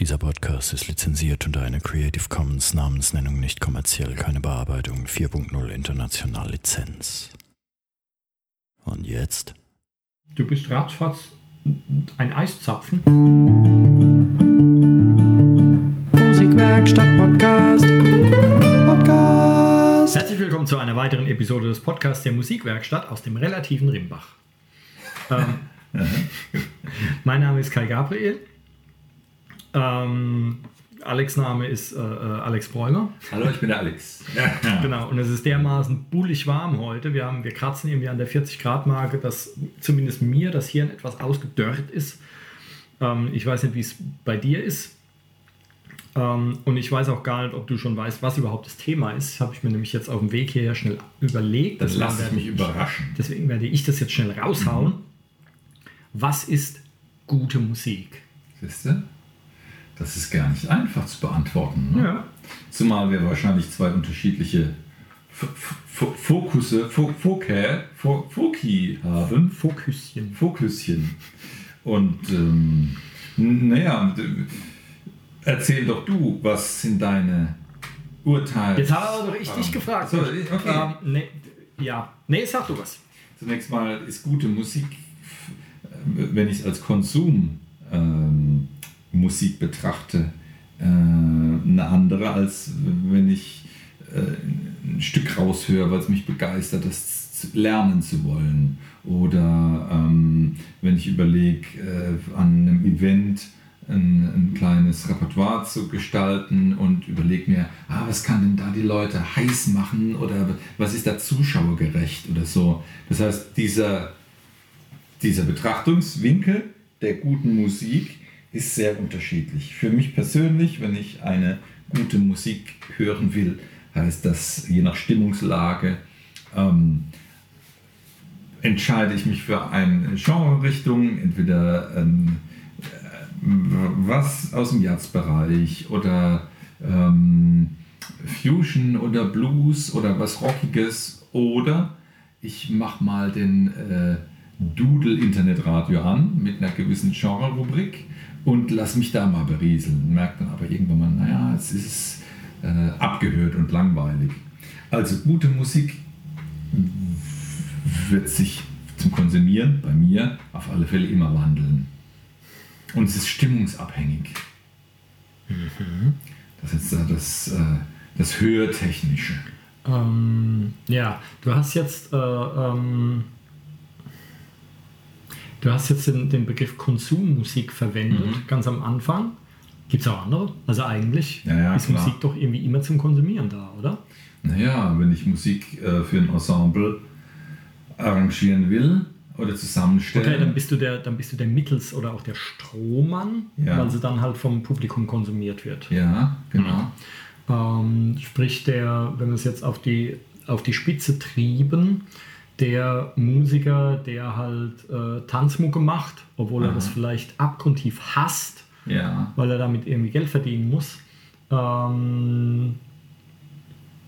Dieser Podcast ist lizenziert unter einer Creative Commons Namensnennung nicht kommerziell, keine Bearbeitung 4.0 international Lizenz. Und jetzt? Du bist ratzfatz ein Eiszapfen. Musikwerkstatt Podcast. Podcast. Herzlich willkommen zu einer weiteren Episode des Podcasts der Musikwerkstatt aus dem relativen Rimbach. Ähm, mein Name ist Kai Gabriel. Ähm, Alex Name ist äh, äh, Alex Bräumer. Hallo, ich bin der Alex. Genau, und es ist dermaßen bullig warm heute. Wir, haben, wir kratzen irgendwie an der 40-Grad-Marke, dass zumindest mir das Hirn etwas ausgedörrt ist. Ähm, ich weiß nicht, wie es bei dir ist. Ähm, und ich weiß auch gar nicht, ob du schon weißt, was überhaupt das Thema ist. Das habe ich mir nämlich jetzt auf dem Weg hierher schnell überlegt. Das Deswegen lasse ich werde mich überraschen. Deswegen werde ich das jetzt schnell raushauen. Was ist gute Musik? Siehst du? Das ist gar nicht einfach zu beantworten. Ne? Ja. Zumal wir wahrscheinlich zwei unterschiedliche Fokusse, Fo Fokä, Fo Foki haben. Fokuschen. Fokuschen. Und ähm, naja, erzähl doch du, was sind deine Urteile? Jetzt habe ich aber richtig Ähm, gefragt. So, okay. Ähm, nee, ja, nee, sag du was. Zunächst mal ist gute Musik, wenn ich es als Konsum ähm, Musik betrachte, äh, eine andere, als wenn ich äh, ein Stück raushöre, weil es mich begeistert, das lernen zu wollen. Oder ähm, wenn ich überlege, äh, an einem Event ein, ein kleines Repertoire zu gestalten und überlege mir, ah, was kann denn da die Leute heiß machen oder was ist da zuschauergerecht oder so. Das heißt, dieser, dieser Betrachtungswinkel der guten Musik ist sehr unterschiedlich. Für mich persönlich, wenn ich eine gute Musik hören will, heißt das je nach Stimmungslage, ähm, entscheide ich mich für eine Genre-Richtung, entweder ähm, äh, was aus dem Jazzbereich oder ähm, Fusion oder Blues oder was Rockiges oder ich mache mal den äh, Doodle Internetradio an mit einer gewissen Genre-Rubrik und lass mich da mal berieseln. Merkt dann aber irgendwann mal, naja, es ist äh, abgehört und langweilig. Also gute Musik wird sich zum Konsumieren bei mir auf alle Fälle immer wandeln. Und es ist stimmungsabhängig. Das ist äh, das, äh, das Hörtechnische. Ähm, ja, du hast jetzt, äh, ähm, du hast jetzt den, den Begriff Konsummusik verwendet, Mhm. ganz am Anfang. Gibt es auch andere? Also eigentlich Ja, ja, ist klar. Musik doch irgendwie immer zum Konsumieren da, oder? Naja, wenn ich Musik äh, für ein Ensemble arrangieren will oder zusammenstellen. Okay, dann bist du der, dann bist du der Mittels- oder auch der Strohmann, Ja. weil sie dann halt vom Publikum konsumiert wird. ja, genau. Ähm, sprich, der, wenn wir es jetzt auf die, auf die Spitze trieben, der Musiker, der halt äh, Tanzmucke macht, obwohl er Aha. das vielleicht abgrundtief hasst, Ja, weil er damit irgendwie Geld verdienen muss, ähm,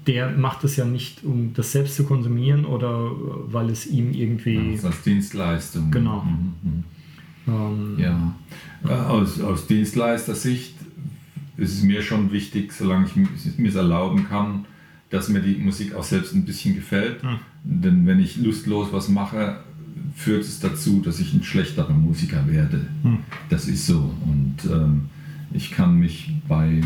der macht es ja nicht, um das selbst zu konsumieren oder äh, weil es ihm irgendwie. das als Dienstleistung. Genau. Mhm, mhm. Ähm, Ja, Äh, aus, aus Dienstleistersicht ist es mir schon wichtig, solange ich es mir es erlauben kann, dass mir die Musik auch selbst ein bisschen gefällt. Hm. Denn wenn ich lustlos was mache, führt es dazu, dass ich ein schlechterer Musiker werde. Hm. Das ist so. Und ähm, ich kann mich bei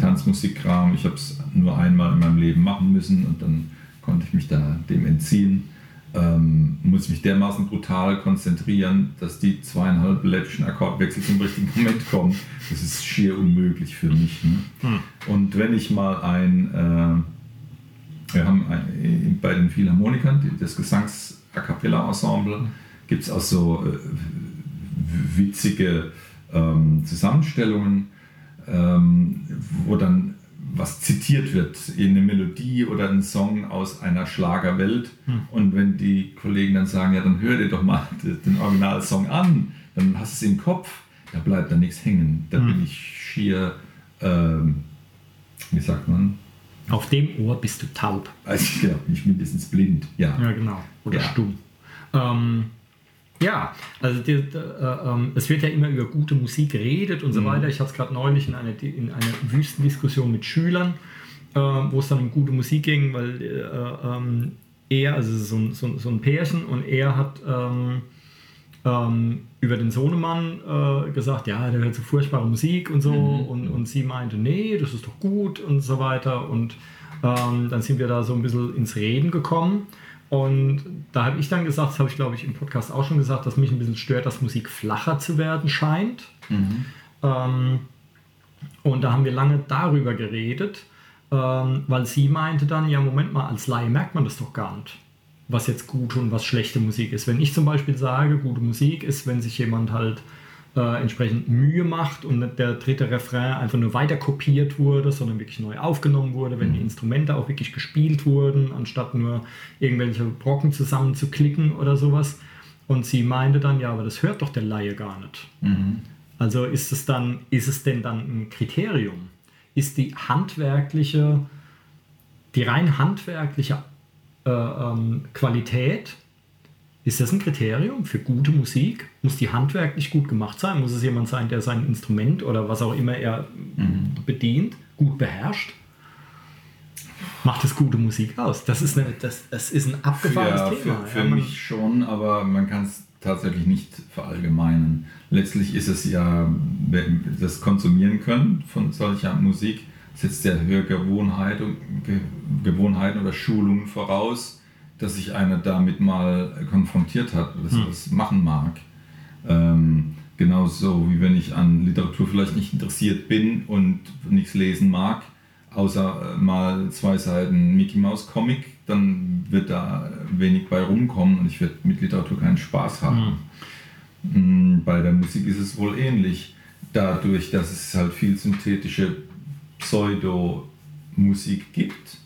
Tanzmusikkram, ich habe es nur einmal in meinem Leben machen müssen und dann konnte ich mich da dem entziehen ähm, muss mich dermaßen brutal konzentrieren, dass die zweieinhalb lettischen Akkordwechsel zum richtigen Moment kommen. Das ist schier unmöglich für mich. Ne? Hm. Und wenn ich mal ein, äh, wir haben ein, bei den Philharmonikern, das Gesangs-A Cappella-Ensemble, gibt es auch so äh, witzige ähm, Zusammenstellungen, ähm, wo dann was zitiert wird in eine Melodie oder ein Song aus einer Schlagerwelt. Und wenn die Kollegen dann sagen, ja, dann hör dir doch mal den Originalsong an, dann hast du es im Kopf, da bleibt da nichts hängen. Da bin ich schier, ähm, wie sagt man, Auf dem Ohr bist du taub. also ich glaube nicht mindestens blind. Ja. Ja, genau. Oder Ja. stumm. Ähm, Ja, also die, äh, äh, es wird ja immer über gute Musik geredet und so Mhm. weiter. Ich hatte es gerade neulich in einer, in einer Wüstendiskussion mit Schülern, äh, wo es dann um gute Musik ging, weil äh, ähm, er, also so ein, so, so ein Pärchen und er hat ähm, ähm, über den Sohnemann äh, gesagt, ja, der hört so furchtbare Musik und so. Und, und sie meinte, nee, das ist doch gut und so weiter. Und ähm, dann sind wir da so ein bisschen ins Reden gekommen. Und da habe ich dann gesagt, das habe ich glaube ich im Podcast auch schon gesagt, dass mich ein bisschen stört, dass Musik flacher zu werden scheint. Ähm, und da haben wir lange darüber geredet, ähm, weil sie meinte dann, ja, Moment mal, als Laie merkt man das doch gar nicht, was jetzt gute und was schlechte Musik ist. Wenn ich zum Beispiel sage, gute Musik ist, wenn sich jemand halt äh, entsprechend Mühe macht und der dritte Refrain einfach nur weiter kopiert wurde, sondern wirklich neu aufgenommen wurde, wenn die Instrumente auch wirklich gespielt wurden, anstatt nur irgendwelche Brocken zusammen zu klicken oder sowas. Und sie meinte dann, ja, aber das hört doch der Laie gar nicht. Also ist es dann, ist es denn dann ein Kriterium? Ist die handwerkliche, die rein handwerkliche ähm, Qualität, ist das ein Kriterium für gute Musik? Muss die handwerklich gut gemacht sein? Muss es jemand sein, der sein Instrument oder was auch immer er bedient, gut beherrscht? Macht es gute Musik aus? Das ist, eine, das, das ist ein abgefahrenes Ja, Thema. für, für ja, mich schon, aber man kann es tatsächlich nicht verallgemeinern. Letztlich ist es ja, das konsumieren können von solcher Musik, setzt ja Hörgewohnheiten Ge Gewohnheiten oder Schulungen voraus, dass sich einer damit mal konfrontiert hat, dass er das machen mag. Ähm, genauso wie wenn ich an Literatur vielleicht nicht interessiert bin und nichts lesen mag, außer äh, mal zwei Seiten Mickey Mouse Comic, dann wird da wenig bei rumkommen und ich werde mit Literatur keinen Spaß haben. Mm, Bei der Musik ist es wohl ähnlich. Dadurch, dass es halt viel synthetische Pseudo-Musik gibt,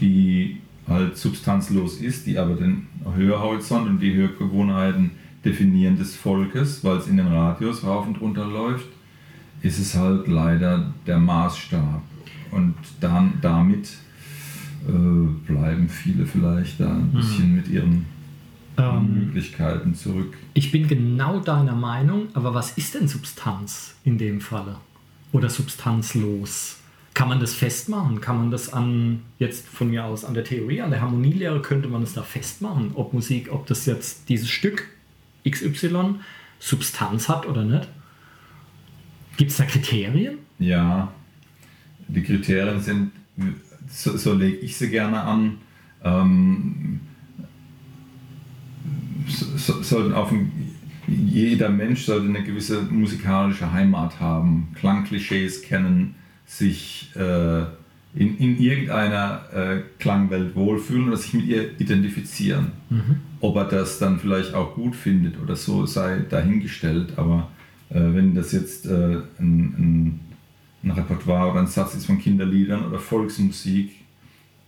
die halt substanzlos ist, die aber den Hörhorizont und die Hörgewohnheiten definieren des Volkes, weil es in den Radios rauf und runter läuft, ist es halt leider der Maßstab. Und dann damit äh, bleiben viele vielleicht da ein bisschen mit ihren Ähm, Möglichkeiten zurück. Ich bin genau deiner Meinung, aber was ist denn Substanz in dem Falle? Oder substanzlos? Kann man das festmachen? Kann man das an, jetzt von mir aus, an der Theorie, an der Harmonielehre, könnte man es da festmachen, ob Musik, ob das jetzt dieses Stück XY Substanz hat oder nicht? Gibt es da Kriterien? Ja, die Kriterien sind, so, so lege ich sie gerne an, ähm, so, so, sollten auf ein, jeder Mensch sollte eine gewisse musikalische Heimat haben, Klangklischees kennen, sich äh, in, in irgendeiner äh, Klangwelt wohlfühlen oder sich mit ihr identifizieren. Ob er das dann vielleicht auch gut findet oder so, sei dahingestellt. Aber äh, wenn das jetzt äh, ein, ein, ein Repertoire oder ein Satz ist von Kinderliedern oder Volksmusik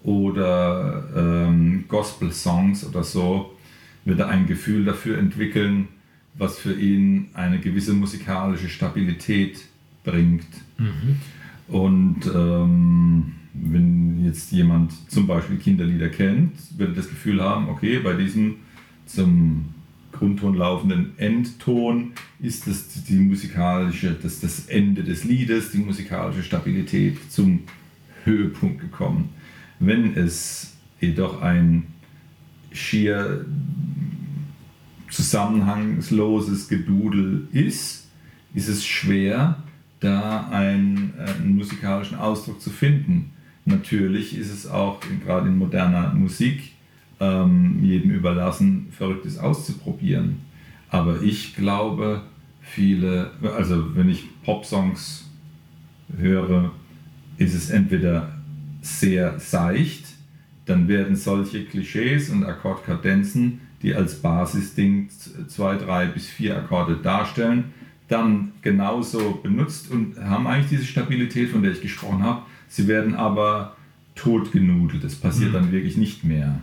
oder ähm, Gospel-Songs oder so, wird er ein Gefühl dafür entwickeln, was für ihn eine gewisse musikalische Stabilität bringt. Und ähm, wenn jetzt jemand zum Beispiel Kinderlieder kennt, wird er das Gefühl haben, okay, bei diesem zum Grundton laufenden Endton ist das die musikalische, das, das Ende des Liedes, die musikalische Stabilität zum Höhepunkt gekommen. Wenn es jedoch ein schier zusammenhangsloses Gedudel ist, ist es schwer, da einen, äh, einen musikalischen Ausdruck zu finden. Natürlich ist es auch gerade in moderner Musik ähm, jedem überlassen, Verrücktes auszuprobieren. Aber ich glaube, viele, also wenn ich Popsongs höre, ist es entweder sehr seicht, dann werden solche Klischees und Akkordkadenzen, die als Basisding zwei, drei bis vier Akkorde darstellen, dann genauso benutzt und haben eigentlich diese Stabilität, von der ich gesprochen habe. Sie werden aber totgenudelt. Das passiert dann wirklich nicht mehr.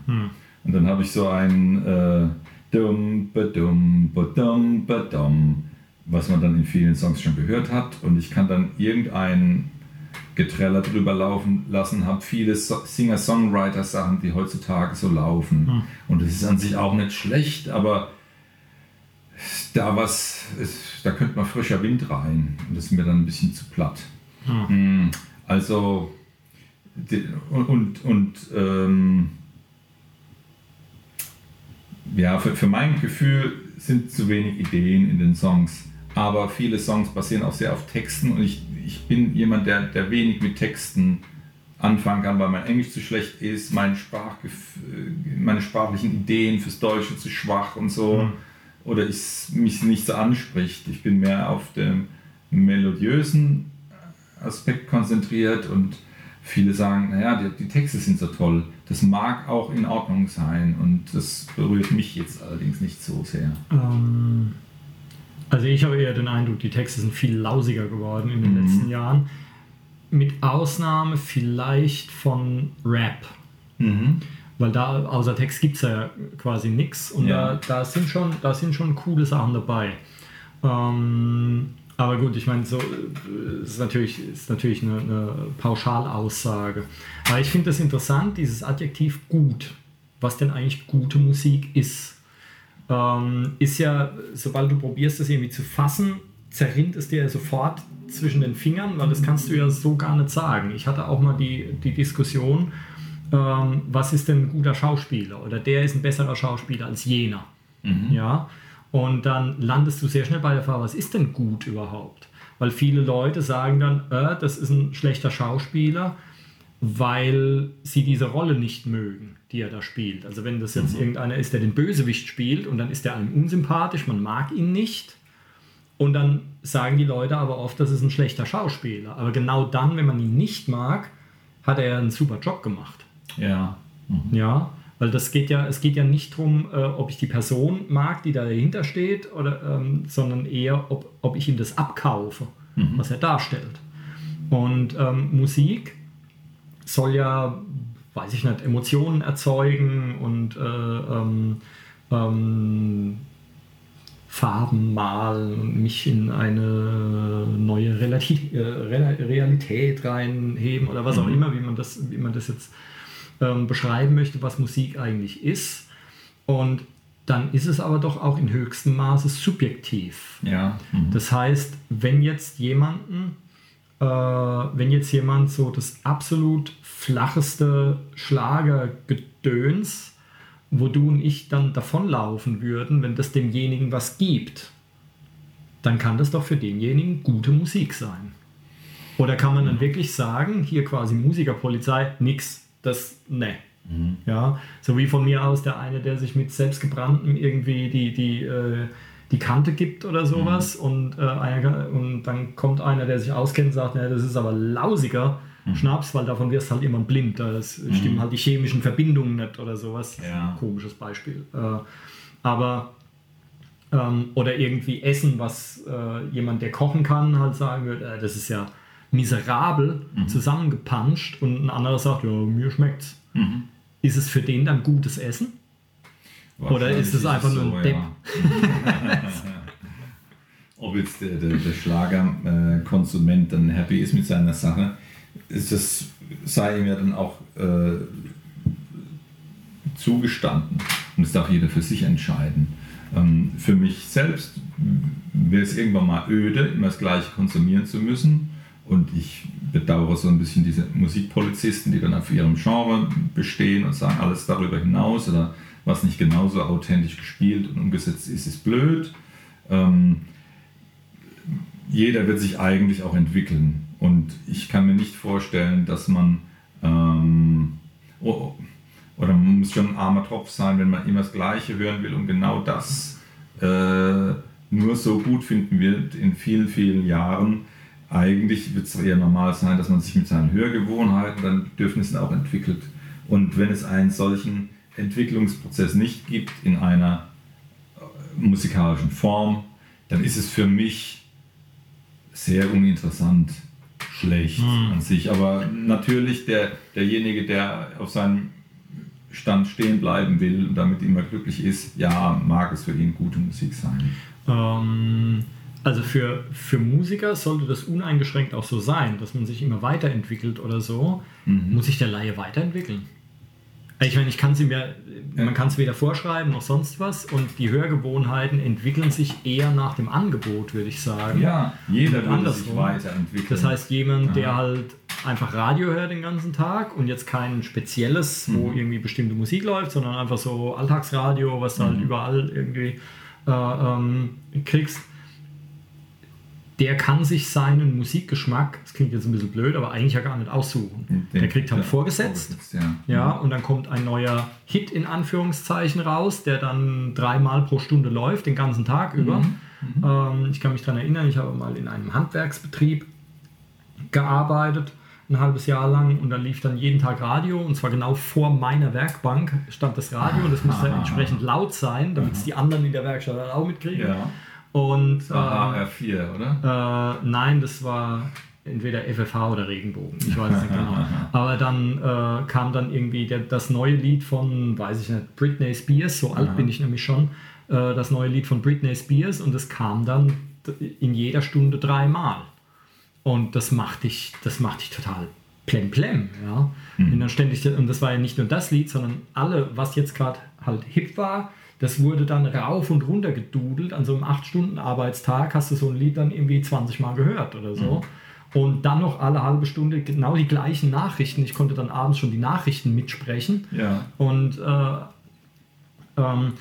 Und dann habe ich so ein äh, dum, badum, badum, badum, was man dann in vielen Songs schon gehört hat. Und ich kann dann irgendein Getreller drüber laufen lassen, habe viele so Singer-Songwriter-Sachen, die heutzutage so laufen. Und das ist an sich auch nicht schlecht, aber da was, ist, da könnte mal frischer Wind rein und das ist mir dann ein bisschen zu platt. Hm. Also und, und, und ähm, ja, für, für mein Gefühl sind zu wenig Ideen in den Songs. Aber viele Songs basieren auch sehr auf Texten und ich, ich bin jemand, der, der wenig mit Texten anfangen kann, weil mein Englisch zu schlecht ist, mein meine sprachlichen Ideen fürs Deutsche zu schwach und so. Mhm. Oder ich, mich nicht so anspricht. Ich bin mehr auf den melodiösen Aspekt konzentriert und viele sagen, naja, die, die, Texte sind so toll. Das mag auch in Ordnung sein und das berührt mich jetzt allerdings nicht so sehr. Ähm, also ich habe eher den Eindruck, die Texte sind viel lausiger geworden in den mhm. letzten Jahren. Mit Ausnahme vielleicht von Rap. Mhm. Weil da außer Text gibt es ja quasi nichts und ja. Da, da, sind schon, da sind schon coole Sachen dabei. Ähm, aber gut, ich meine, so ist natürlich, ist natürlich eine, eine Pauschalaussage. Aber ich finde das interessant, dieses Adjektiv gut. Was denn eigentlich gute Musik ist. Ähm, ist ja, sobald du probierst, das irgendwie zu fassen, zerrinnt es dir sofort zwischen den Fingern, weil das kannst du ja so gar nicht sagen. Ich hatte auch mal die, die Diskussion, ähm, was ist denn ein guter Schauspieler? Oder der ist ein besserer Schauspieler als jener. Mhm. Ja. Und dann landest du sehr schnell bei der Frage, was ist denn gut überhaupt? Weil viele Leute sagen dann, äh, das ist ein schlechter Schauspieler, weil sie diese Rolle nicht mögen, die er da spielt. Also wenn das jetzt mhm. irgendeiner ist, der den Bösewicht spielt und dann ist der einem unsympathisch, man mag ihn nicht. Und dann sagen die Leute aber oft, das ist ein schlechter Schauspieler. Aber genau dann, wenn man ihn nicht mag, hat er einen super Job gemacht. Ja. Mhm. Ja. Weil das geht ja, es geht ja nicht darum, äh, ob ich die Person mag, die da dahinter steht, oder, ähm, sondern eher, ob, ob ich ihm das abkaufe, mhm. was er darstellt. Und ähm, Musik soll ja, weiß ich nicht, Emotionen erzeugen und äh, ähm, ähm Farben malen und mich in eine neue Realität, äh, Realität reinheben oder was auch mhm. immer, wie man das, wie man das jetzt ähm, beschreiben möchte, was Musik eigentlich ist. Und dann ist es aber doch auch in höchstem Maße subjektiv. Ja. Mhm. Das heißt, wenn jetzt jemanden, äh, wenn jetzt jemand so das absolut flacheste Schlagergedöns, wo du und ich dann davonlaufen würden, wenn das demjenigen was gibt, dann kann das doch für denjenigen gute Musik sein. Oder kann man dann mhm. wirklich sagen, hier quasi Musikerpolizei, nix, das, ne. Mhm. Ja, so wie von mir aus der eine, der sich mit selbstgebranntem irgendwie die, die, äh, die Kante gibt oder sowas mhm. und, äh, einer, und dann kommt einer, der sich auskennt und sagt, ne, das ist aber lausiger mhm. Schnaps, weil davon wirst du halt immer blind. Da mhm. stimmen halt die chemischen Verbindungen nicht oder sowas. Ja. Komisches Beispiel. Äh, aber ähm, oder irgendwie Essen, was äh, jemand, der kochen kann, halt sagen würde, äh, das ist ja miserabel mhm. zusammengepanscht und ein anderer sagt, ja, mir schmeckt's. Mhm. Ist es für den dann gutes Essen? Oder ist es einfach nur ein so, Depp? Ja. Ob jetzt der, der, der Schlagerkonsument dann happy ist mit seiner Sache, ist das, sei ihm ja dann auch äh, zugestanden. Und das darf jeder für sich entscheiden. Ähm, für mich selbst wäre es irgendwann mal öde, immer das Gleiche konsumieren zu müssen. Und ich bedauere so ein bisschen diese Musikpolizisten, die dann auf ihrem Genre bestehen und sagen, alles darüber hinaus oder was nicht genauso authentisch gespielt und umgesetzt ist, ist blöd. Ähm, jeder wird sich eigentlich auch entwickeln. Und ich kann mir nicht vorstellen, dass man, ähm, oh, oder man muss schon ein armer Tropf sein, wenn man immer das Gleiche hören will und genau das äh, nur so gut finden wird in vielen, vielen Jahren eigentlich wird es eher normal sein, dass man sich mit seinen Hörgewohnheiten, seinen Bedürfnissen auch entwickelt. Und wenn es einen solchen Entwicklungsprozess nicht gibt in einer äh, musikalischen Form, dann ist es für mich sehr uninteressant, schlecht mhm. an sich. Aber natürlich der, derjenige, der auf seinem Stand stehen bleiben will und damit immer glücklich ist, ja, mag es für ihn gute Musik sein. Ähm also für, für Musiker sollte das uneingeschränkt auch so sein, dass man sich immer weiterentwickelt oder so. Mhm. Muss sich der Laie weiterentwickeln? Ich meine, ich kann sie mir, man kann es weder vorschreiben noch sonst was und die Hörgewohnheiten entwickeln sich eher nach dem Angebot, würde ich sagen. Ja, jeder Und will sich weiterentwickeln. Das heißt, jemand, der Aha. halt einfach Radio hört den ganzen Tag und jetzt kein spezielles, wo Mhm. irgendwie bestimmte Musik läuft, sondern einfach so Alltagsradio, was du Mhm. halt überall irgendwie äh, ähm, kriegst, der kann sich seinen Musikgeschmack, das klingt jetzt ein bisschen blöd, aber eigentlich ja gar nicht aussuchen. Den- der kriegt halt vorgesetzt. Ja. Ja, und dann kommt ein neuer Hit in Anführungszeichen raus, der dann dreimal pro Stunde läuft, den ganzen Tag über. Ähm, ich kann mich daran erinnern, ich habe mal in einem Handwerksbetrieb gearbeitet, ein halbes Jahr lang, und da lief dann jeden Tag Radio, und zwar genau vor meiner Werkbank stand das Radio, und das musste Aha. entsprechend laut sein, damit es die anderen in der Werkstatt auch mitkriegen. ja. Und Das war HR4, oder? äh, nein, das war entweder FFH oder Regenbogen. Ich weiß es nicht genau. Aber dann äh, kam dann irgendwie der, das neue Lied von, weiß ich nicht, Britney Spears. So alt bin ich nämlich schon. Äh, das neue Lied von Britney Spears und es kam dann in jeder Stunde dreimal. Und das macht dich, das macht dich total plemplem. Ja? Und dann ständig, und das war ja nicht nur das Lied, sondern alle, was jetzt gerade halt hip war, das wurde dann rauf und runter gedudelt. An so einem 8-Stunden-Arbeitstag hast du so ein Lied dann irgendwie 20 Mal gehört oder so. Und dann noch alle halbe Stunde genau die gleichen Nachrichten. Ich konnte dann abends schon die Nachrichten mitsprechen. Ja. Und, äh, ähm,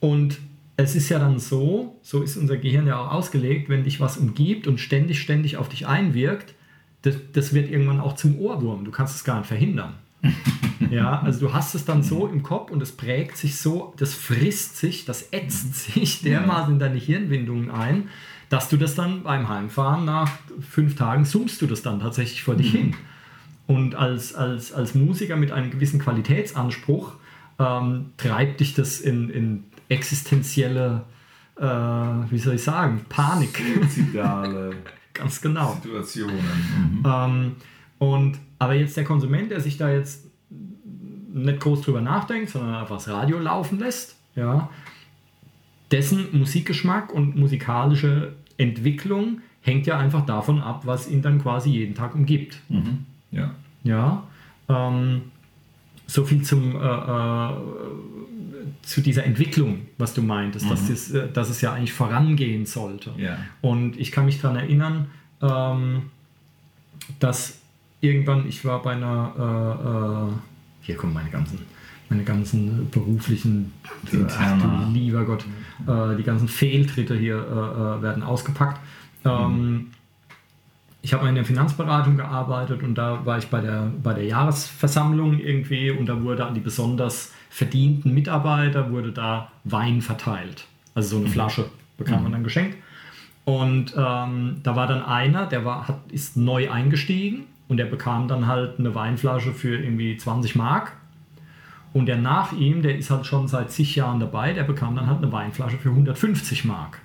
und es ist ja dann so, so ist unser Gehirn ja auch ausgelegt, wenn dich was umgibt und ständig, ständig auf dich einwirkt, das, das wird irgendwann auch zum Ohrwurm. Du kannst es gar nicht verhindern. ja, also du hast es dann so im Kopf und es prägt sich so, das frisst sich, das ätzt sich dermaßen in deine Hirnwindungen ein, dass du das dann beim Heimfahren nach fünf Tagen summst du das dann tatsächlich vor dich hin. Und als, als, als Musiker mit einem gewissen Qualitätsanspruch ähm, treibt dich das in, in existenzielle, äh, wie soll ich sagen, Panik. Suizidale Ganz genau. Situationen. Mhm. Ähm, und, aber jetzt der Konsument, der sich da jetzt nicht groß drüber nachdenkt, sondern einfach das Radio laufen lässt, ja, dessen Musikgeschmack und musikalische Entwicklung hängt ja einfach davon ab, was ihn dann quasi jeden Tag umgibt. Mhm. Ja. Ja, ähm, so viel zum, äh, äh, zu dieser Entwicklung, was du meintest, dass, das, äh, dass es ja eigentlich vorangehen sollte. Ja. Und ich kann mich daran erinnern, ähm, dass irgendwann, ich war bei einer, äh, äh, hier kommen meine ganzen, meine ganzen beruflichen, äh, ach du lieber Gott, äh, die ganzen Fehltritte hier äh, äh, werden ausgepackt. Ähm, ich habe mal in der Finanzberatung gearbeitet und da war ich bei der, bei der Jahresversammlung irgendwie und da wurde an die besonders verdienten Mitarbeiter wurde da Wein verteilt. Also so eine Flasche bekam man dann geschenkt. Und ähm, da war dann einer, der war, hat, ist neu eingestiegen und der bekam dann halt eine Weinflasche für irgendwie 20 Mark. Und der nach ihm, der ist halt schon seit zig Jahren dabei, der bekam dann halt eine Weinflasche für 150 Mark.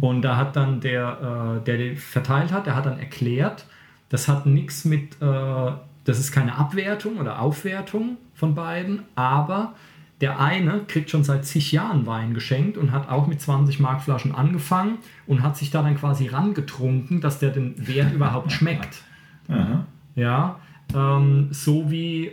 Und da hat dann der, äh, der den verteilt hat, der hat dann erklärt, das hat nichts mit, äh, das ist keine Abwertung oder Aufwertung von beiden, aber der eine kriegt schon seit zig Jahren Wein geschenkt und hat auch mit 20 Mark Flaschen angefangen und hat sich da dann quasi rangetrunken, dass der den Wert überhaupt schmeckt. Aha. Ja, ähm, so wie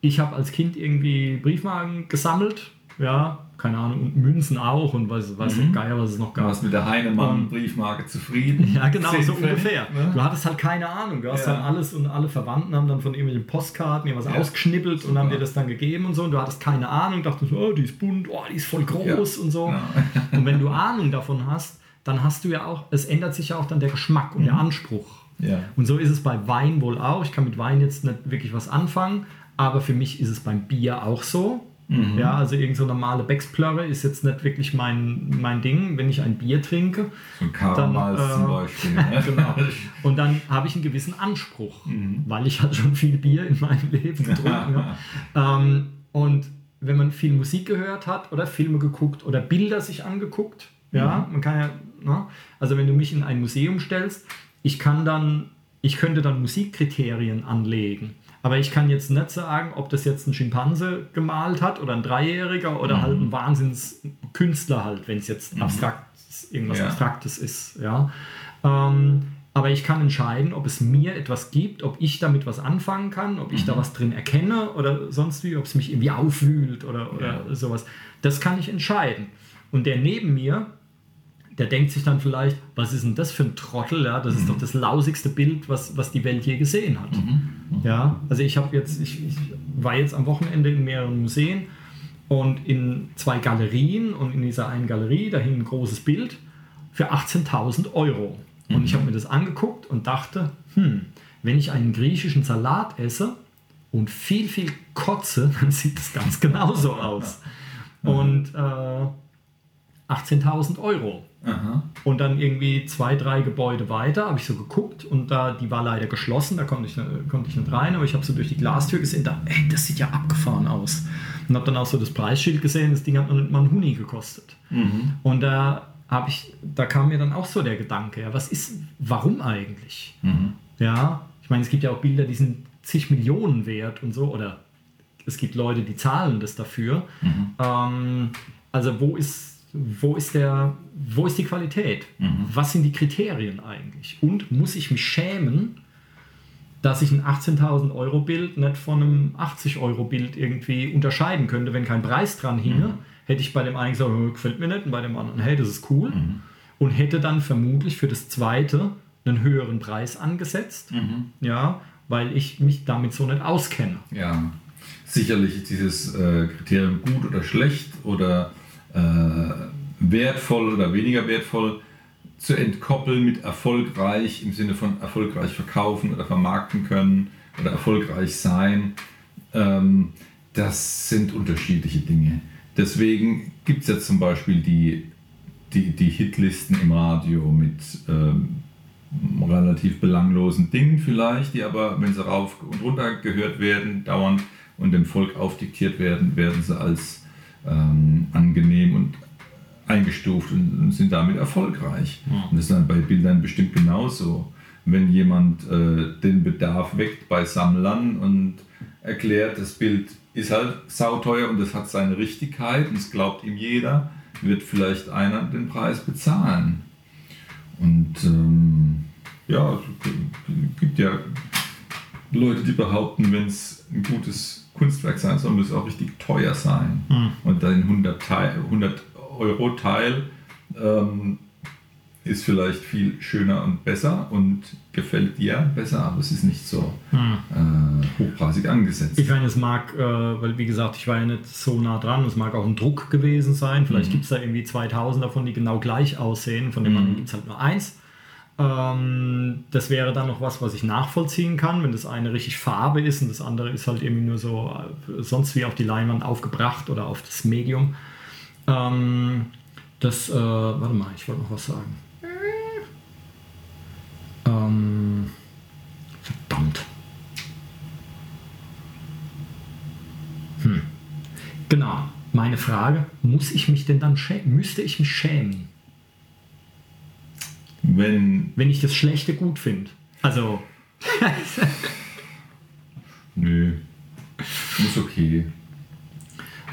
ich habe als Kind irgendwie Briefmarken gesammelt, ja, keine Ahnung, und Münzen auch und weiß, weiß Mhm. Geier, was es noch Du gab. warst mit der Heinemann-Briefmarke zufrieden. Ja, genau, so ungefähr. ne? Du hattest halt keine Ahnung. Du hast Ja. dann alles und alle Verwandten haben dann von irgendwelchen Postkarten irgendwas Ja. ausgeschnippelt und Super. haben dir das dann gegeben und so. Und du hattest keine Ahnung, dachtest, oh, die ist bunt, oh, die ist voll groß und so. Ja. Und wenn du Ahnung davon hast, dann hast du ja auch, es ändert sich ja auch dann der Geschmack und Mhm. der Anspruch. Ja. Und so ist es bei Wein wohl auch. Ich kann mit Wein jetzt nicht wirklich was anfangen, aber für mich ist es beim Bier auch so. Mhm. Ja, also irgend so normale Becksplörre ist jetzt nicht wirklich mein, mein Ding. Wenn ich ein Bier trinke, So Dann, äh, zum Beispiel. Ne? genau. Und dann habe ich einen gewissen Anspruch, Mhm. weil ich halt schon viel Bier in meinem Leben getrunken habe. Ähm, und wenn man viel Musik gehört hat oder Filme geguckt oder Bilder sich angeguckt, ja, man kann ja, ne? also wenn du mich in ein Museum stellst, ich kann dann, ich könnte dann Musikkriterien anlegen. Aber ich kann jetzt nicht sagen, ob das jetzt ein Schimpanse gemalt hat oder ein Dreijähriger oder halt ein Wahnsinnskünstler halt, wenn es jetzt abstrakt, irgendwas Ja. Abstraktes ist. Ja. Ähm, aber ich kann entscheiden, ob es mir etwas gibt, ob ich damit was anfangen kann, ob ich da was drin erkenne oder sonst wie, ob es mich irgendwie aufwühlt oder, oder Ja. sowas. Das kann ich entscheiden. Und der neben mir, der denkt sich dann vielleicht, was ist denn das für ein Trottel? Ja, das ist doch das lausigste Bild, was, was die Welt je gesehen hat. Ja, also ich habe jetzt, ich, ich war jetzt am Wochenende in mehreren Museen und in zwei Galerien und in dieser einen Galerie, da hing ein großes Bild für 18.000 Euro. Und ich habe mir das angeguckt und dachte, hm, wenn ich einen griechischen Salat esse und viel, viel kotze, dann sieht es ganz genauso aus. Und äh, 18.000 Euro. Aha. Und dann irgendwie zwei, drei Gebäude weiter habe ich so geguckt und da, die war leider geschlossen, da konnte ich, äh, konnte ich nicht rein, aber ich habe so durch die Glastür gesehen, da, ey, das sieht ja abgefahren aus. Und habe dann auch so das Preisschild gesehen, das Ding hat noch nicht mal einen Huni gekostet. Und da habe ich, da kam mir dann auch so der Gedanke, ja, was ist, warum eigentlich? Ja, ich meine, es gibt ja auch Bilder, die sind zig Millionen wert und so, oder es gibt Leute, die zahlen das dafür. Ähm, also wo ist, wo ist der, wo ist die Qualität? Was sind die Kriterien eigentlich? Und muss ich mich schämen, dass ich ein 18.000 Euro Bild nicht von einem 80 Euro Bild irgendwie unterscheiden könnte, wenn kein Preis dran hinge, hätte ich bei dem einen gesagt, "Oh, gefällt mir nicht, und bei dem anderen, hey, das ist cool. Und hätte dann vermutlich für das zweite einen höheren Preis angesetzt, ja, weil ich mich damit so nicht auskenne. Ja, sicherlich ist dieses äh, Kriterium gut oder schlecht oder äh, wertvoll oder weniger wertvoll zu entkoppeln mit erfolgreich im Sinne von erfolgreich verkaufen oder vermarkten können oder erfolgreich sein. Ähm, das sind unterschiedliche Dinge. Deswegen gibt es jetzt zum Beispiel die, die, die Hitlisten im Radio mit ähm, relativ belanglosen Dingen vielleicht, die aber, wenn sie rauf und runter gehört werden, dauernd und dem Volk aufdiktiert werden, werden sie als ähm, angenehm und eingestuft und, und sind damit erfolgreich. Und das ist dann bei Bildern bestimmt genauso. Wenn jemand äh, den Bedarf weckt bei Sammlern und erklärt, das Bild ist halt sauteuer und das hat seine Richtigkeit und es glaubt ihm jeder, wird vielleicht einer den Preis bezahlen. Und ähm, ja, es gibt ja Leute, die behaupten, wenn es ein gutes Kunstwerk sein soll, muss auch richtig teuer sein. Und dein 100, Teil, 100 Euro Teil ähm, ist vielleicht viel schöner und besser und gefällt dir besser, aber es ist nicht so äh, hochpreisig angesetzt. Ich meine, es mag, äh, weil wie gesagt, ich war ja nicht so nah dran, es mag auch ein Druck gewesen sein. Vielleicht gibt es da irgendwie 2000 davon, die genau gleich aussehen, von dem anderen gibt es halt nur eins. Ähm, das wäre dann noch was, was ich nachvollziehen kann, wenn das eine richtig Farbe ist und das andere ist halt irgendwie nur so äh, sonst wie auf die Leinwand aufgebracht oder auf das Medium. Ähm, das, äh, warte mal, ich wollte noch was sagen. Ähm, verdammt. Hm. Genau, meine Frage, muss ich mich denn dann schämen? Müsste ich mich schämen, Wenn, wenn ich das Schlechte gut finde? Also, nö, ist okay.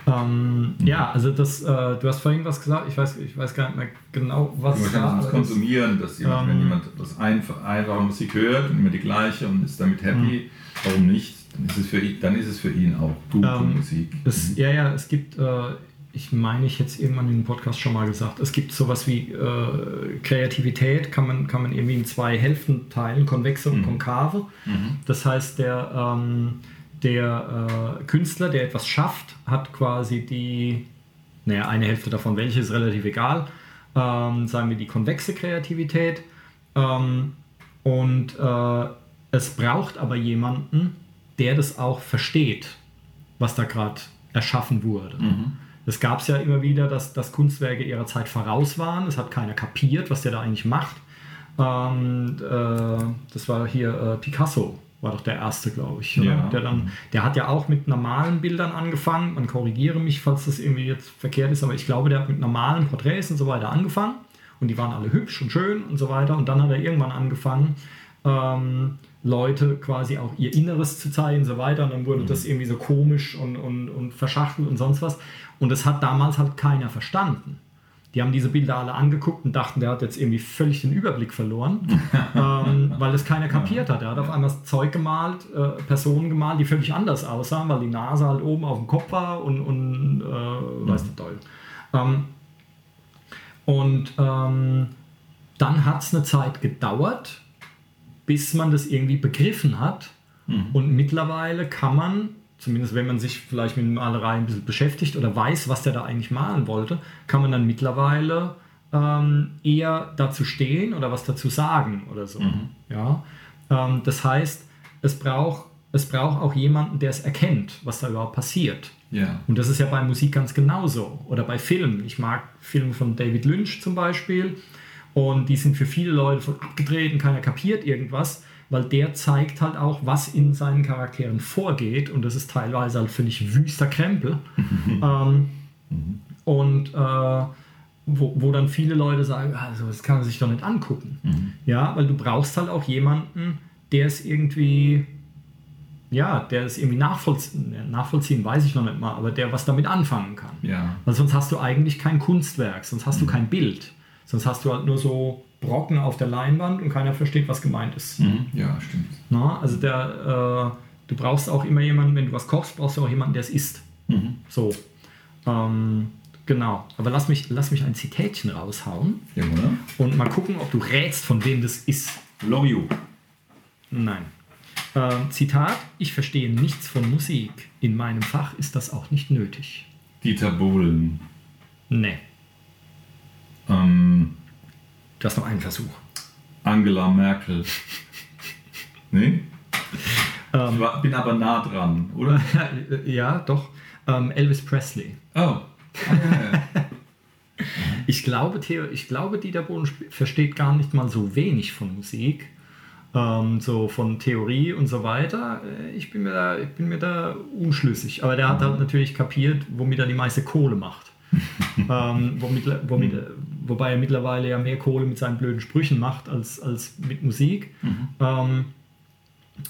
ähm, ja, also das, äh, du hast vorhin was gesagt, ich weiß, ich weiß gar nicht mehr genau, was Man kann es konsumieren, dass jemand, Ähm, wenn jemand das einfach, einfache Musik hört und immer die gleiche und ist damit happy, warum nicht? Dann ist es für ihn, dann ist es für ihn auch gute Ähm, Musik. Es, ja, ja, es gibt, äh, ich meine, ich hätte es irgendwann in dem Podcast schon mal gesagt, es gibt sowas wie äh, Kreativität, kann man, kann man irgendwie in zwei Hälften teilen, konvexe und konkave. Das heißt, der, ähm, der äh, Künstler, der etwas schafft, hat quasi die, naja, eine Hälfte davon, welche ist relativ egal, ähm, sagen wir die konvexe Kreativität. Ähm, und äh, es braucht aber jemanden, der das auch versteht, was da gerade erschaffen wurde. Es gab es ja immer wieder, dass, dass Kunstwerke ihrer Zeit voraus waren. Es hat keiner kapiert, was der da eigentlich macht. Ähm, äh, das war hier äh, Picasso, war doch der erste, glaube ich. Ja. Der, dann, der hat ja auch mit normalen Bildern angefangen. Man korrigiere mich, falls das irgendwie jetzt verkehrt ist, aber ich glaube, der hat mit normalen Porträts und so weiter angefangen. Und die waren alle hübsch und schön und so weiter. Und dann hat er irgendwann angefangen, ähm, Leute quasi auch ihr Inneres zu zeigen und so weiter. Und dann wurde das irgendwie so komisch und, und, und verschachtelt und sonst was. Und das hat damals halt keiner verstanden. die haben diese Bilder alle angeguckt und dachten, der hat jetzt irgendwie völlig den Überblick verloren, ähm, weil es keiner kapiert hat. Er hat auf einmal Zeug gemalt, äh, Personen gemalt, die völlig anders aussahen, weil die Nase halt oben auf dem Kopf war und, und äh, weiß der Teufel. Ähm, und ähm, dann hat es eine Zeit gedauert, bis man das irgendwie begriffen hat. Mhm. Und mittlerweile kann man, zumindest wenn man sich vielleicht mit Malerei ein bisschen beschäftigt oder weiß, was der da eigentlich malen wollte, kann man dann mittlerweile ähm, eher dazu stehen oder was dazu sagen oder so. Mhm. Ja? Ähm, das heißt, es braucht, es braucht auch jemanden, der es erkennt, was da überhaupt passiert. Ja. Und das ist ja bei Musik ganz genauso. Oder bei Filmen. Ich mag Filme von David Lynch zum Beispiel. Und die sind für viele Leute voll abgedreht und keiner kapiert irgendwas, weil der zeigt halt auch, was in seinen Charakteren vorgeht. Und das ist teilweise halt völlig wüster Krempel. ähm, und äh, wo, wo dann viele Leute sagen, also das kann man sich doch nicht angucken. Mhm. Ja, weil du brauchst halt auch jemanden, der es irgendwie, ja, der es irgendwie nachvollziehen, nachvollziehen, weiß ich noch nicht mal, aber der was damit anfangen kann. Ja. Weil sonst hast du eigentlich kein Kunstwerk, sonst hast du kein Bild. Sonst hast du halt nur so Brocken auf der Leinwand und keiner versteht, was gemeint ist. Mhm. Ja, stimmt. Na, also der, äh, du brauchst auch immer jemanden, wenn du was kochst, brauchst du auch jemanden, der es isst. Mhm. So. Ähm, genau. Aber lass mich, lass mich ein Zitätchen raushauen Ja, oder? und mal gucken, ob du rätst, von wem das ist. Loriot. Nein. Ähm, Zitat: Ich verstehe nichts von Musik. In meinem Fach ist das auch nicht nötig. Dieter Bohlen. Nee. Ähm, Du hast noch einen Versuch. Angela Merkel. Nee? Ähm, Ich war, bin aber nah dran, oder? ja, doch. Ähm, Elvis Presley. Oh. Ah. Ich glaube, Theo, ich glaube, Dieter Bohlen versteht gar nicht mal so wenig von Musik, ähm, so von Theorie und so weiter. Äh, Ich bin mir da, ich bin mir da unschlüssig. Aber der hat halt natürlich kapiert, womit er die meiste Kohle macht. ähm, womit, womit, wobei er mittlerweile ja mehr Kohle mit seinen blöden Sprüchen macht als, als mit Musik. Ähm,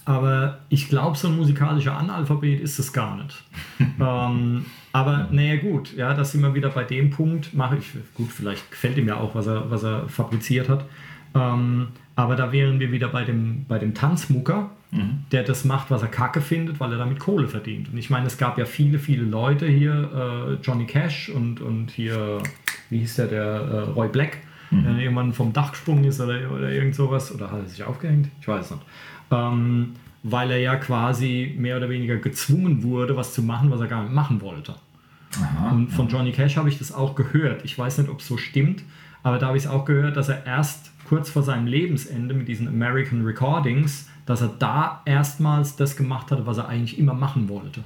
aber ich glaube, so ein musikalischer Analphabet ist es gar nicht. ähm, aber naja gut, ja, da sind wir wieder bei dem Punkt, mache ich, gut, vielleicht gefällt ihm ja auch, was er, was er fabriziert hat. Ähm, aber da wären wir wieder bei dem, bei dem Tanzmucker, der das macht, was er kacke findet, weil er damit Kohle verdient. Und ich meine, es gab ja viele, viele Leute hier, äh, Johnny Cash und, und hier, wie hieß der, der äh, Roy Black, der irgendwann vom Dach gesprungen ist oder, oder irgend sowas, oder hat er sich aufgehängt? Ich weiß es nicht. Ähm, weil er ja quasi mehr oder weniger gezwungen wurde, was zu machen, was er gar nicht machen wollte. Aha. Und von Johnny Cash habe ich das auch gehört. Ich weiß nicht, ob es so stimmt, aber da habe ich es auch gehört, dass er erst kurz vor seinem Lebensende mit diesen American Recordings, dass er da erstmals das gemacht hatte, was er eigentlich immer machen wollte.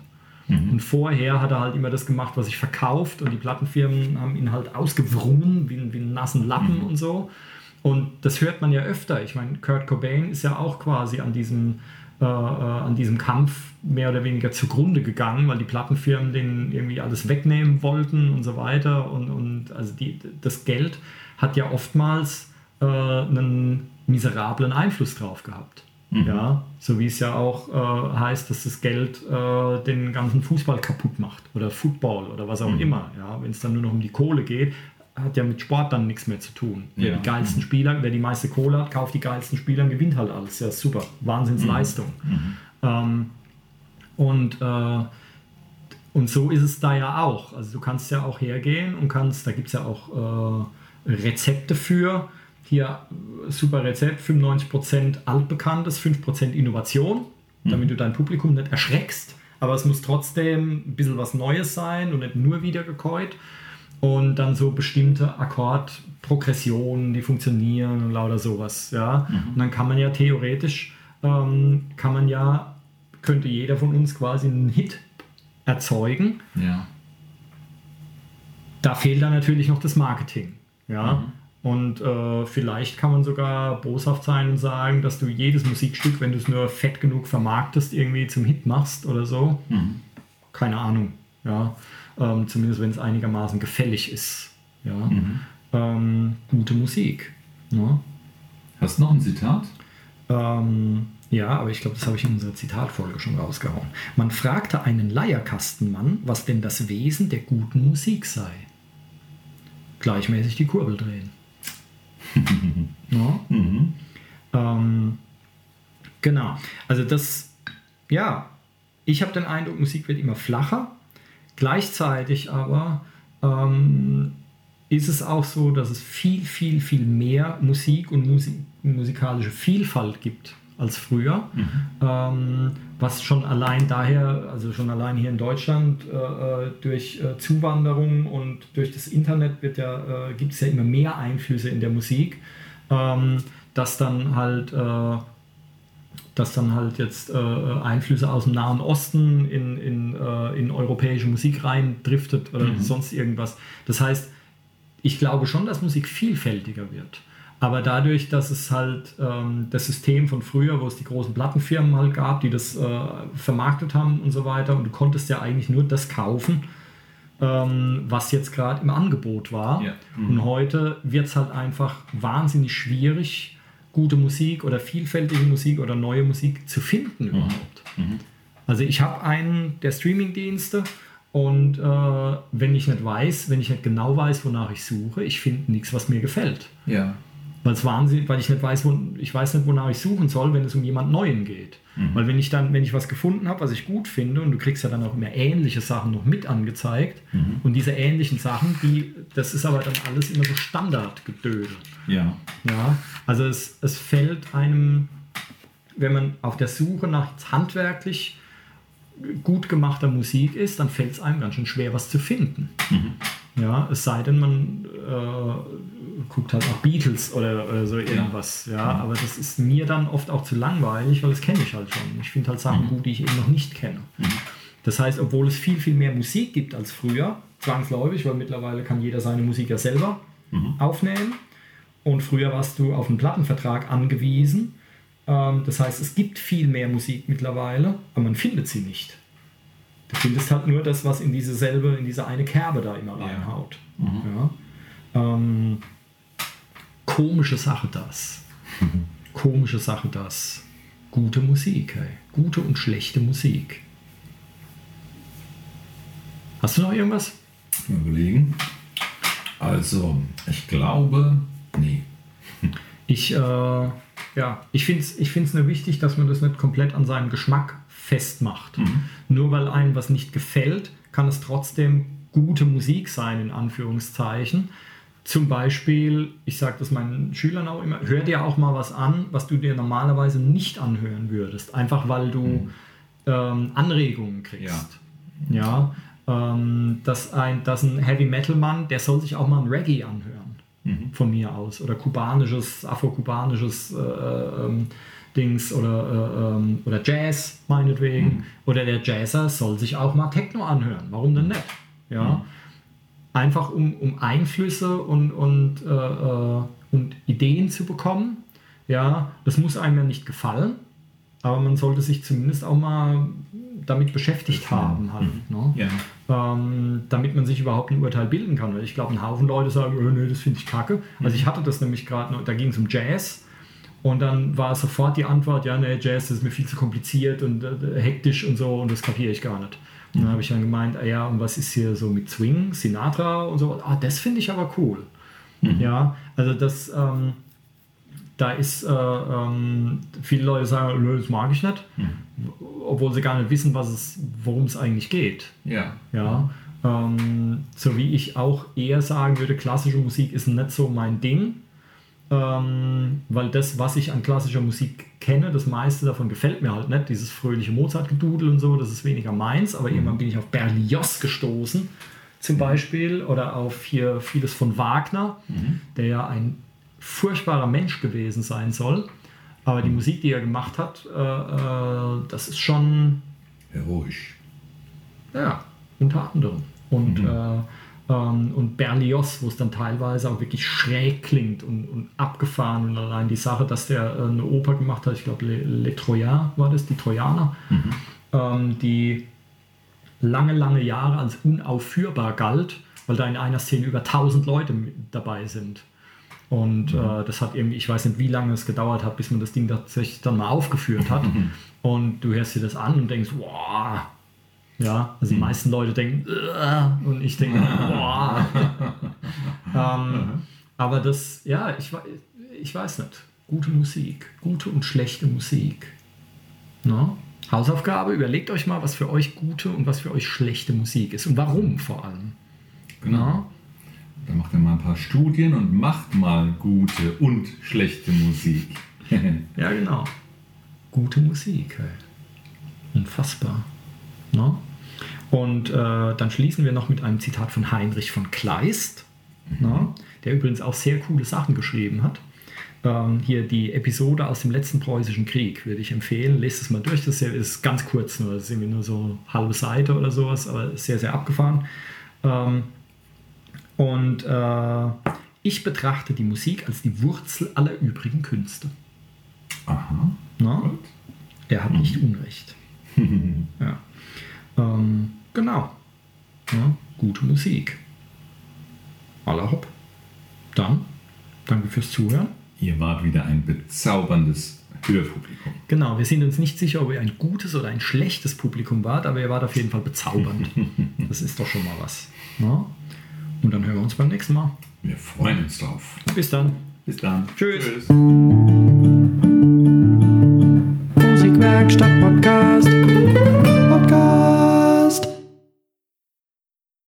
Und vorher hat er halt immer das gemacht, was sich verkauft und die Plattenfirmen haben ihn halt ausgewrungen wie, wie einen nassen Lappen und so. Und das hört man ja öfter. Ich meine, Kurt Cobain ist ja auch quasi an diesem, äh, äh, an diesem Kampf mehr oder weniger zugrunde gegangen, weil die Plattenfirmen den irgendwie alles wegnehmen wollten und so weiter. Und, und also die, das Geld hat ja oftmals äh, einen miserablen Einfluss drauf gehabt. Ja, so wie es ja auch äh, heißt, dass das Geld äh, den ganzen Fußball kaputt macht oder Football oder was auch immer. Ja, wenn es dann nur noch um die Kohle geht, hat ja mit Sport dann nichts mehr zu tun. Wer Ja. die geilsten Spieler, wer die meiste Kohle hat, kauft die geilsten Spieler und gewinnt halt alles. Ja, super. Wahnsinnsleistung. Ähm, und, äh, und so ist es da ja auch. Also du kannst ja auch hergehen und kannst, da gibt es ja auch äh, Rezepte für. Hier äh, super Rezept, 95% altbekanntes, 5% Innovation, damit du dein Publikum nicht erschreckst. Aber es muss trotzdem ein bisschen was Neues sein und nicht nur wiedergekäut. Und dann so bestimmte Akkordprogressionen, die funktionieren und lauter sowas. Ja? Und dann kann man ja theoretisch, ähm, kann man ja, könnte jeder von uns quasi einen Hit erzeugen. Ja. Da fehlt dann natürlich noch das Marketing. Ja? Und äh, vielleicht kann man sogar boshaft sein und sagen, dass du jedes Musikstück, wenn du es nur fett genug vermarktest, irgendwie zum Hit machst oder so. Keine Ahnung. Ja? Ähm, zumindest wenn es einigermaßen gefällig ist. Ja? Ähm, gute Musik. Ja? Hast du noch ein Zitat? Ähm, ja, aber ich glaube, das habe ich in unserer Zitatfolge schon rausgehauen. Man fragte einen Leierkastenmann, was denn das Wesen der guten Musik sei. gleichmäßig die Kurbel drehen. Ja? Mhm. Ähm, genau. Also das, ja, ich habe den Eindruck, Musik wird immer flacher. Gleichzeitig aber ähm, ist es auch so, dass es viel, viel, viel mehr Musik und Musik, musikalische Vielfalt gibt als früher. Ähm, was schon allein daher, also schon allein hier in Deutschland äh, äh, durch äh, Zuwanderung und durch das Internet wird ja, äh, gibt es ja immer mehr Einflüsse in der Musik, ähm, dass dann halt äh, dass dann halt jetzt äh, Einflüsse aus dem Nahen Osten in, in, in europäische Musik rein driftet oder sonst irgendwas. Das heißt, ich glaube schon, dass Musik vielfältiger wird. Aber dadurch, dass es halt ähm, das System von früher, wo es die großen Plattenfirmen halt gab, die das äh, vermarktet haben und so weiter, und du konntest ja eigentlich nur das kaufen, ähm, was jetzt gerade im Angebot war. Ja. Und heute wird es halt einfach wahnsinnig schwierig, gute Musik oder vielfältige Musik oder neue Musik zu finden überhaupt. Also ich habe einen der Streamingdienste und äh, wenn ich nicht weiß, wenn ich nicht genau weiß, wonach ich suche, ich finde nichts, was mir gefällt. Ja. Weil es wahnsinnig, weil ich nicht weiß, wo, ich weiß nicht, wonach ich suchen soll, wenn es um jemand Neuen geht. Weil wenn ich dann, wenn ich was gefunden habe, was ich gut finde, und du kriegst ja dann auch immer ähnliche Sachen noch mit angezeigt, und diese ähnlichen Sachen, die, das ist aber dann alles immer so Standardgedödel. Ja. Ja, also es, es fällt einem, wenn man auf der Suche nach handwerklich gut gemachter Musik ist, dann fällt es einem ganz schön schwer, was zu finden. Ja, es sei denn, man äh, guckt halt auch Beatles oder, oder so irgendwas. Ja. aber das ist mir dann oft auch zu langweilig, weil das kenne ich halt schon. Ich finde halt Sachen gut, die ich eben noch nicht kenne. Das heißt, obwohl es viel, viel mehr Musik gibt als früher, zwangsläufig, weil mittlerweile kann jeder seine Musik ja selber aufnehmen. Und früher warst du auf einen Plattenvertrag angewiesen. Ähm, das heißt, es gibt viel mehr Musik mittlerweile, aber man findet sie nicht. Du findest halt nur das, was in diese selbe, in diese eine Kerbe da immer reinhaut. Ja. Ähm, komische Sache das. Komische Sache das. Gute Musik, ey. Gute und schlechte Musik. Hast du noch irgendwas? Mal überlegen. Also, ich glaube, nee. Ich, äh, ja, ich finde es ich find's nur wichtig, dass man das nicht komplett an seinem Geschmack festmacht. Nur weil einem was nicht gefällt, kann es trotzdem gute Musik sein, in Anführungszeichen. Zum Beispiel, ich sage das meinen Schülern auch immer, hör dir auch mal was an, was du dir normalerweise nicht anhören würdest. Einfach weil du ähm, Anregungen kriegst. Ja, ähm, dass, ein, dass ein Heavy Metal Mann, der soll sich auch mal ein Reggae anhören. Von mir aus. Oder kubanisches, afro-kubanisches äh, ähm, Dings oder, äh, ähm, oder Jazz meinetwegen. Oder der Jazzer soll sich auch mal Techno anhören. Warum denn nicht? Ja. Einfach um, um Einflüsse und, und, äh, äh, und Ideen zu bekommen. Ja, das muss einem ja nicht gefallen, aber man sollte sich zumindest auch mal damit beschäftigt haben, halt, ne? Ja. ähm, damit man sich überhaupt ein Urteil bilden kann. Weil ich glaube, ein Haufen Leute sagen, oh, nee, das finde ich kacke. Also ich hatte das nämlich gerade, da ging es um Jazz. Und dann war sofort die Antwort, ja, nee, Jazz ist mir viel zu kompliziert und äh, hektisch und so und das kapiere ich gar nicht. Und dann habe ich dann gemeint, ah, ja, und was ist hier so mit Swing, Sinatra und so? Ah, das finde ich aber cool. Ja, also das, ähm, da ist, äh, ähm, viele Leute sagen, nö, das mag ich nicht, obwohl sie gar nicht wissen, was es, worum es eigentlich geht. Ja. Ja, ähm, so wie ich auch eher sagen würde, klassische Musik ist nicht so mein Ding, ähm, weil das, was ich an klassischer Musik kenne, das meiste davon gefällt mir halt nicht. Dieses fröhliche Mozart-Gedudel und so, das ist weniger meins, aber irgendwann bin ich auf Berlioz gestoßen, zum Beispiel, oder auf hier vieles von Wagner, der ja ein furchtbarer Mensch gewesen sein soll. Aber die Musik, die er gemacht hat, äh, äh, das ist schon Heroisch. ja, unter anderem. Und, äh, ähm, und Berlioz, wo es dann teilweise auch wirklich schräg klingt und, und abgefahren. Und allein die Sache, dass der äh, eine Oper gemacht hat, ich glaube, Les Le Troyens war das, die Trojaner, ähm, die lange, lange Jahre als unaufführbar galt, weil da in einer Szene über 1000 Leute dabei sind. Und äh, das hat irgendwie, ich weiß nicht, wie lange es gedauert hat, bis man das Ding tatsächlich dann mal aufgeführt hat. Und du hörst dir das an und denkst, wow. Ja, also die meisten Leute denken, und ich denke, wow. Ähm, aber das, ja, ich, ich weiß nicht. Gute Musik, gute und schlechte Musik. No? Hausaufgabe, überlegt euch mal, was für euch gute und was für euch schlechte Musik ist und warum vor allem. Genau. No? Dann macht ihr mal ein paar Studien und macht mal gute und schlechte Musik. ja, genau. Gute Musik halt. Unfassbar. No? Und äh, dann schließen wir noch mit einem Zitat von Heinrich von Kleist, mhm. no? der übrigens auch sehr coole Sachen geschrieben hat. Ähm, hier die Episode aus dem letzten preußischen Krieg würde ich empfehlen. Lest es mal durch. Das ist ganz kurz nur. Das ist irgendwie nur so eine halbe Seite oder sowas, aber sehr, sehr abgefahren. Ähm, und äh, ich betrachte die Musik als die Wurzel aller übrigen Künste. Aha. Na? Er hat nicht Unrecht. ja. Ähm, genau. Ja, gute Musik. Aller hopp. Dann, danke fürs Zuhören. Ihr wart wieder ein bezauberndes Hörpublikum. Genau, wir sind uns nicht sicher, ob ihr ein gutes oder ein schlechtes Publikum wart, aber ihr wart auf jeden Fall bezaubernd. das ist doch schon mal was. Ja? Und dann hören wir uns beim nächsten Mal. Wir freuen uns drauf. Bis dann. Bis dann. Tschüss. Tschüss. Musikwerkstatt Podcast.